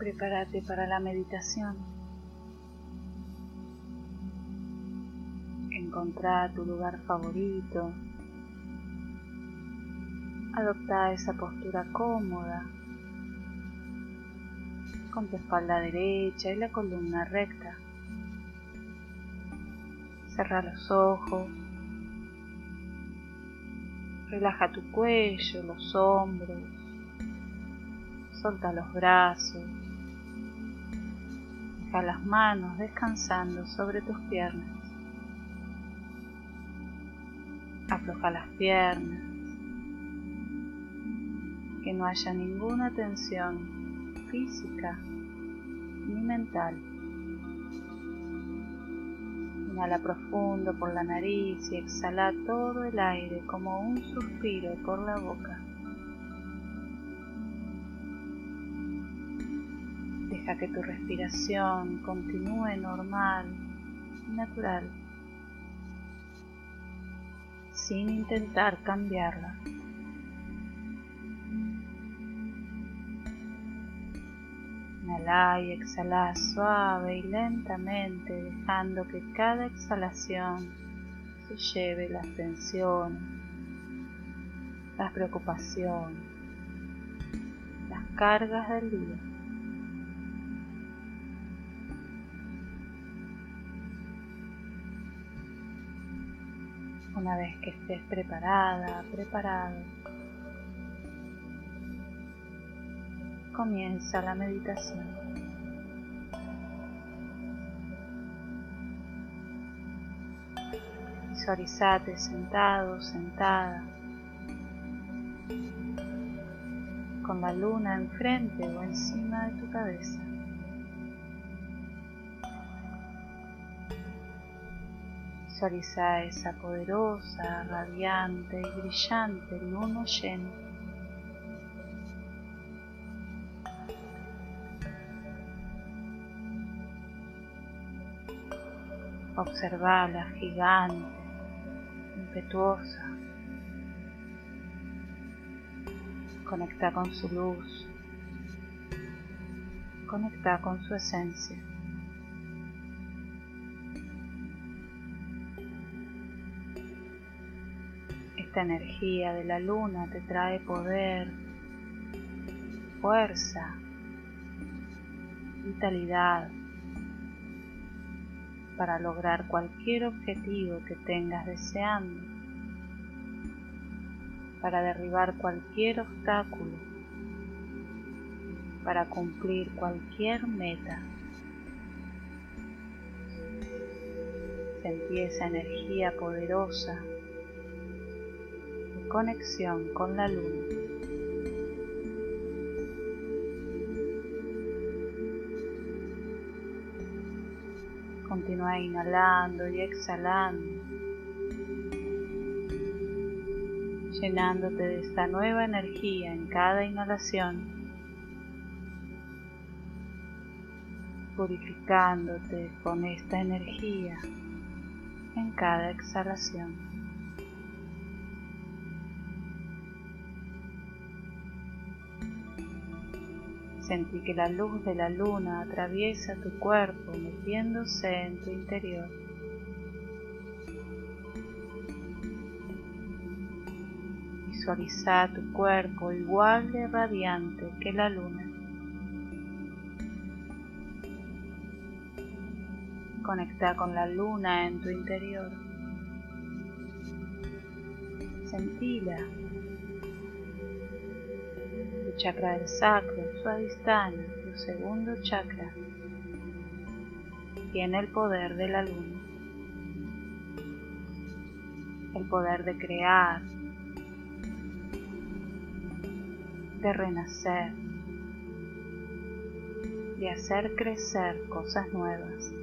prepárate para la meditación. Encontrá tu lugar favorito. Adopta esa postura cómoda, con tu espalda derecha y la columna recta. Cerra los ojos. Relaja tu cuello, los hombros. Solta los brazos. Deja las manos descansando sobre tus piernas. Afloja las piernas. Que no haya ninguna tensión física ni mental. Inhala profundo por la nariz y exhala todo el aire como un suspiro por la boca. Deja que tu respiración continúe normal y natural, sin intentar cambiarla. Inhala y exhala suave y lentamente, dejando que cada exhalación se lleve las tensiones, las preocupaciones, las cargas del día. Una vez que estés preparada, preparado, comienza la meditación. Visualizate sentado, sentada, con la luna enfrente o encima de tu cabeza. Visualiza esa poderosa, radiante y brillante luna llena Observala gigante, impetuosa. Conecta con su luz. Conecta con su esencia. Esta energía de la luna te trae poder, fuerza, vitalidad para lograr cualquier objetivo que tengas deseando, para derribar cualquier obstáculo, para cumplir cualquier meta. Sentí esa energía poderosa de conexión con la luna. Continúa inhalando y exhalando, llenándote de esta nueva energía en cada inhalación, purificándote con esta energía en cada exhalación. Sentí que la luz de la luna atraviesa tu cuerpo metiéndose en tu interior. Visualiza tu cuerpo igual de radiante que la luna. Conecta con la luna en tu interior. Sentila chakra del sacro, suadistana, tu segundo chakra, tiene el poder de la luna, el poder de crear, de renacer, de hacer crecer cosas nuevas.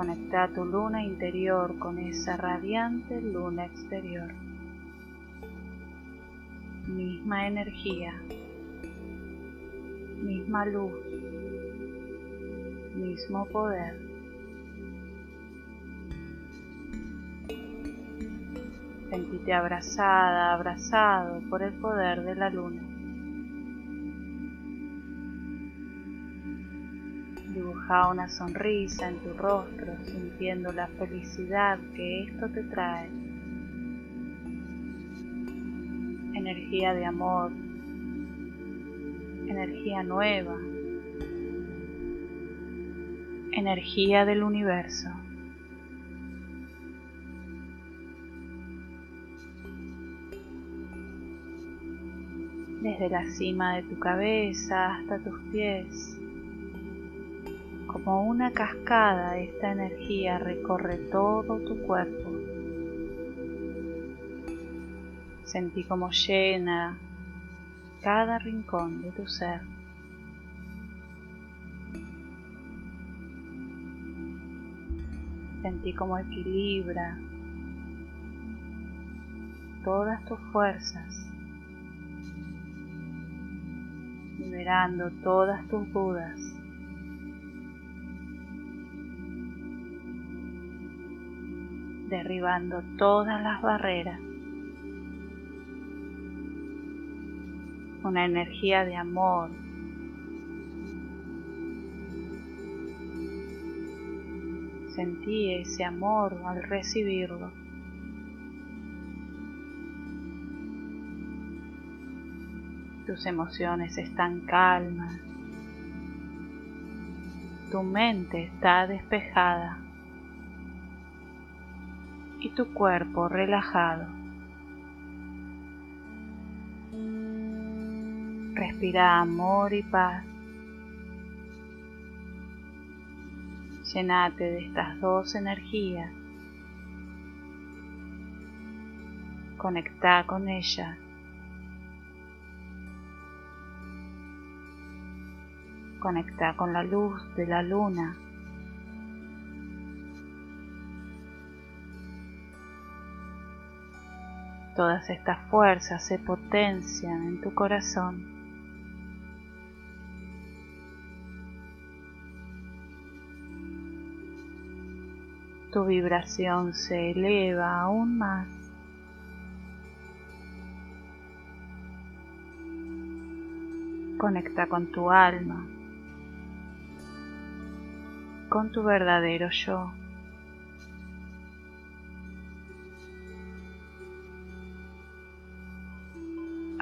Conecta tu luna interior con esa radiante luna exterior misma energía, misma luz, mismo poder. Sentite abrazada, abrazado por el poder de la luna. Una sonrisa en tu rostro sintiendo la felicidad que esto te trae. Energía de amor, energía nueva, energía del universo. Desde la cima de tu cabeza hasta tus pies, como una cascada, esta energía recorre todo tu cuerpo. Sentí como llena cada rincón de tu ser. Sentí como equilibra todas tus fuerzas, liberando todas tus dudas. Derribando todas las barreras. Una energía de amor. Sentí ese amor al recibirlo. Tus emociones están calmas. Tu mente está despejada y tu cuerpo relajado. Respira amor y paz. Llenate de estas dos energías. Conecta con ella. Conecta con la luz de la luna. Todas estas fuerzas se potencian en tu corazón. Tu vibración se eleva aún más. Conecta con tu alma, con tu verdadero yo.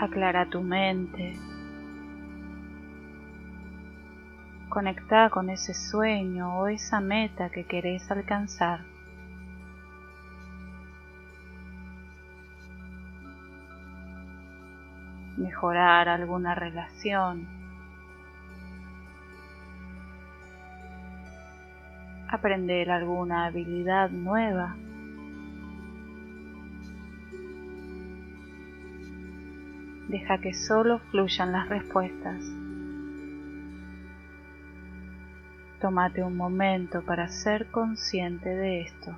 Aclara tu mente, conecta con ese sueño o esa meta que querés alcanzar. Mejorar alguna relación. Aprender alguna habilidad nueva. Deja que solo fluyan las respuestas. Tómate un momento para ser consciente de esto.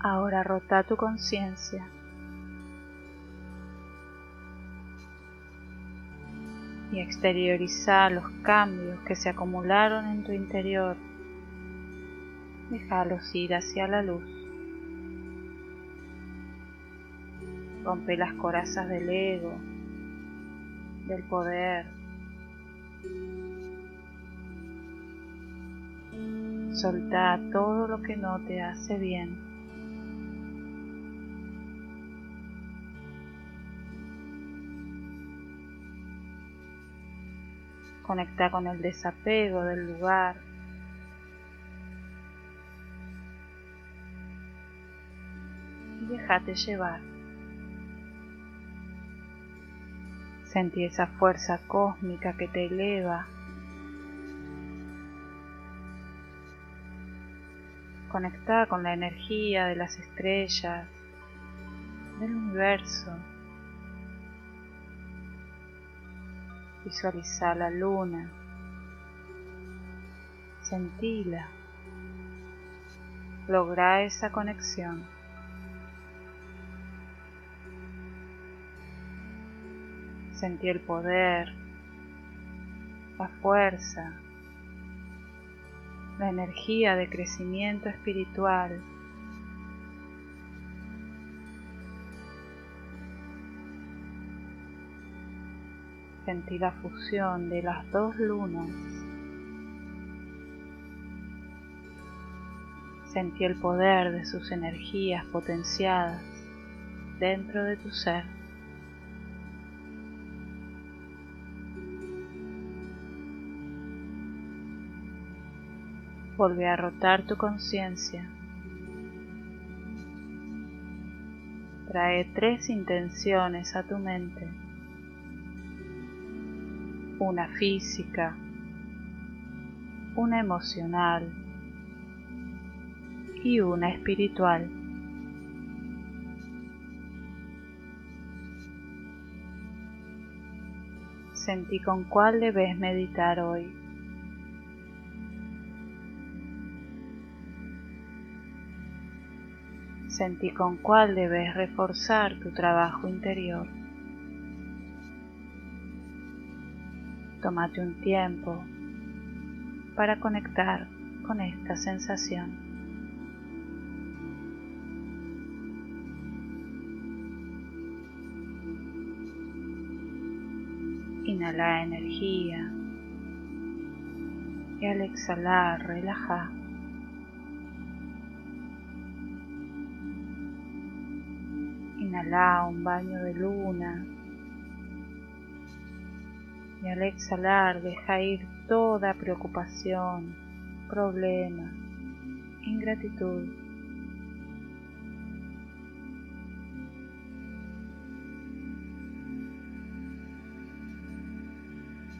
Ahora rota tu conciencia y exterioriza los cambios que se acumularon en tu interior. Déjalos ir hacia la luz. Rompe las corazas del ego, del poder. Solta todo lo que no te hace bien. Conecta con el desapego del lugar. Y déjate llevar. Sentí esa fuerza cósmica que te eleva. Conecta con la energía de las estrellas, del universo. Visualiza la luna, sentila, logra esa conexión. Sentí el poder, la fuerza, la energía de crecimiento espiritual. Sentí la fusión de las dos lunas. Sentí el poder de sus energías potenciadas dentro de tu ser. Vuelve a rotar tu conciencia. Trae tres intenciones a tu mente. Una física, una emocional y una espiritual. Sentí con cuál debes meditar hoy. Sentí con cuál debes reforzar tu trabajo interior. Tómate un tiempo para conectar con esta sensación. Inhala energía y al exhalar relaja. Inhala un baño de luna y al exhalar deja ir toda preocupación, problema, ingratitud.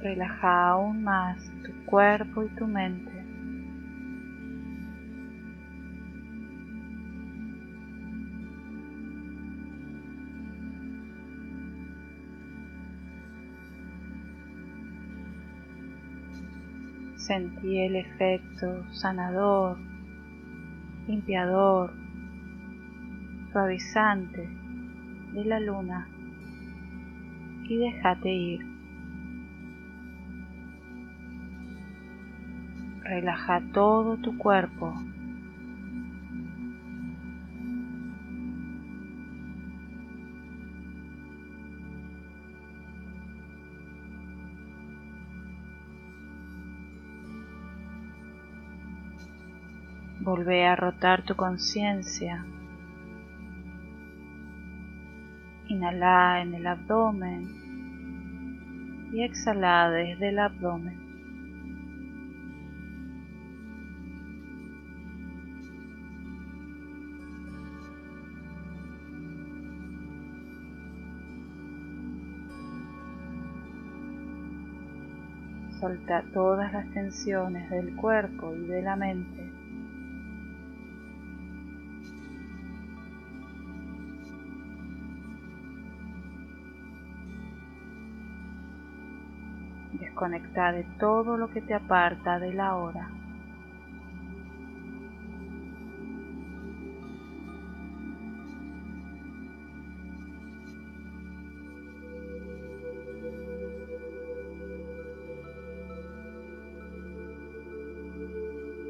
Relaja aún más tu cuerpo y tu mente. Sentí el efecto sanador, limpiador, suavizante de la luna y déjate ir. Relaja todo tu cuerpo. Volvé a rotar tu conciencia. Inhala en el abdomen y exhala desde el abdomen. Solta todas las tensiones del cuerpo y de la mente. Desconecta de todo lo que te aparta de la hora.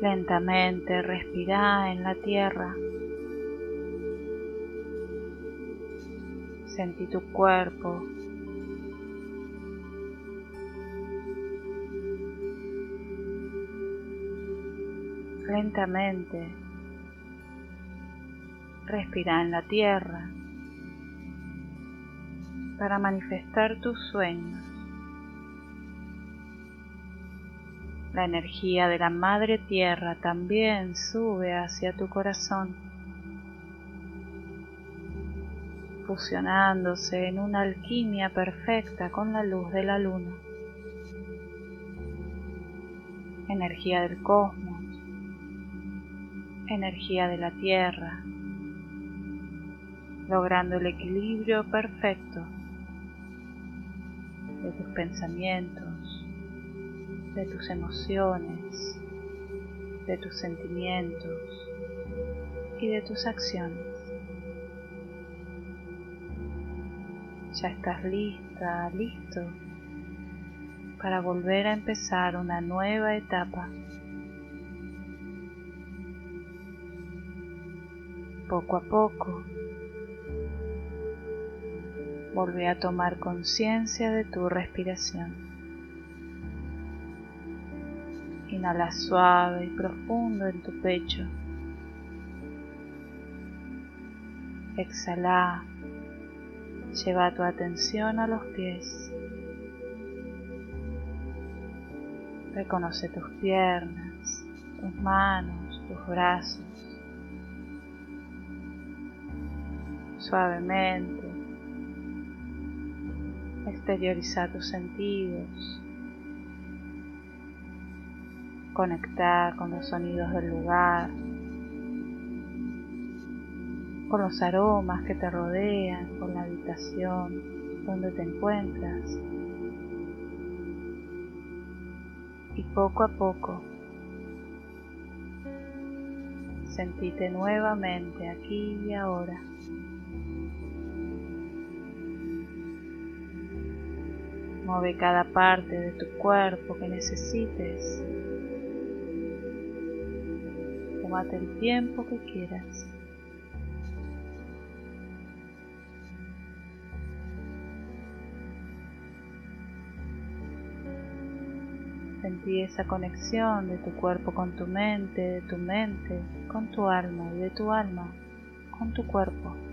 Lentamente respira en la tierra. Sentí tu cuerpo. Lentamente respira en la tierra para manifestar tus sueños. La energía de la Madre Tierra también sube hacia tu corazón, fusionándose en una alquimia perfecta con la luz de la luna. Energía del cosmos, energía de la Tierra, logrando el equilibrio perfecto de tus pensamientos de tus emociones, de tus sentimientos y de tus acciones. Ya estás está listo para volver a empezar una nueva etapa. Poco a poco, volvé a tomar conciencia de tu respiración. Inhala suave y profundo en tu pecho. Exhala. Lleva tu atención a los pies. Reconoce tus piernas, tus manos, tus brazos. Suavemente exterioriza tus sentidos. Conectar con los sonidos del lugar, con los aromas que te rodean, con la habitación donde te encuentras. Y poco a poco sentite nuevamente aquí y ahora. Mueve cada parte de tu cuerpo que necesites. Tómate el tiempo que quieras. Sentí esa conexión de tu cuerpo con tu mente, de tu mente con tu alma y de tu alma con tu cuerpo.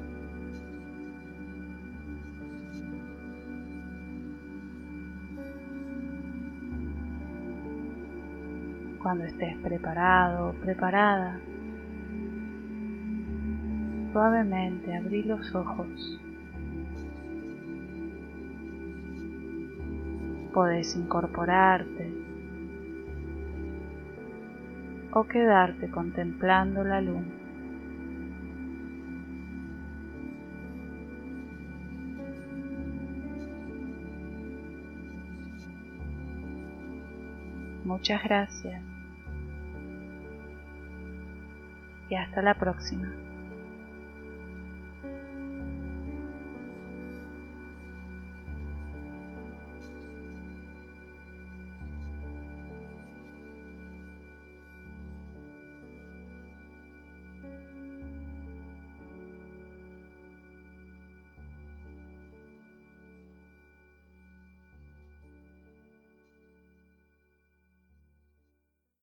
Cuando estés preparado o preparada, suavemente abrí los ojos. Podés incorporarte o quedarte contemplando la luna. Muchas gracias y hasta la próxima.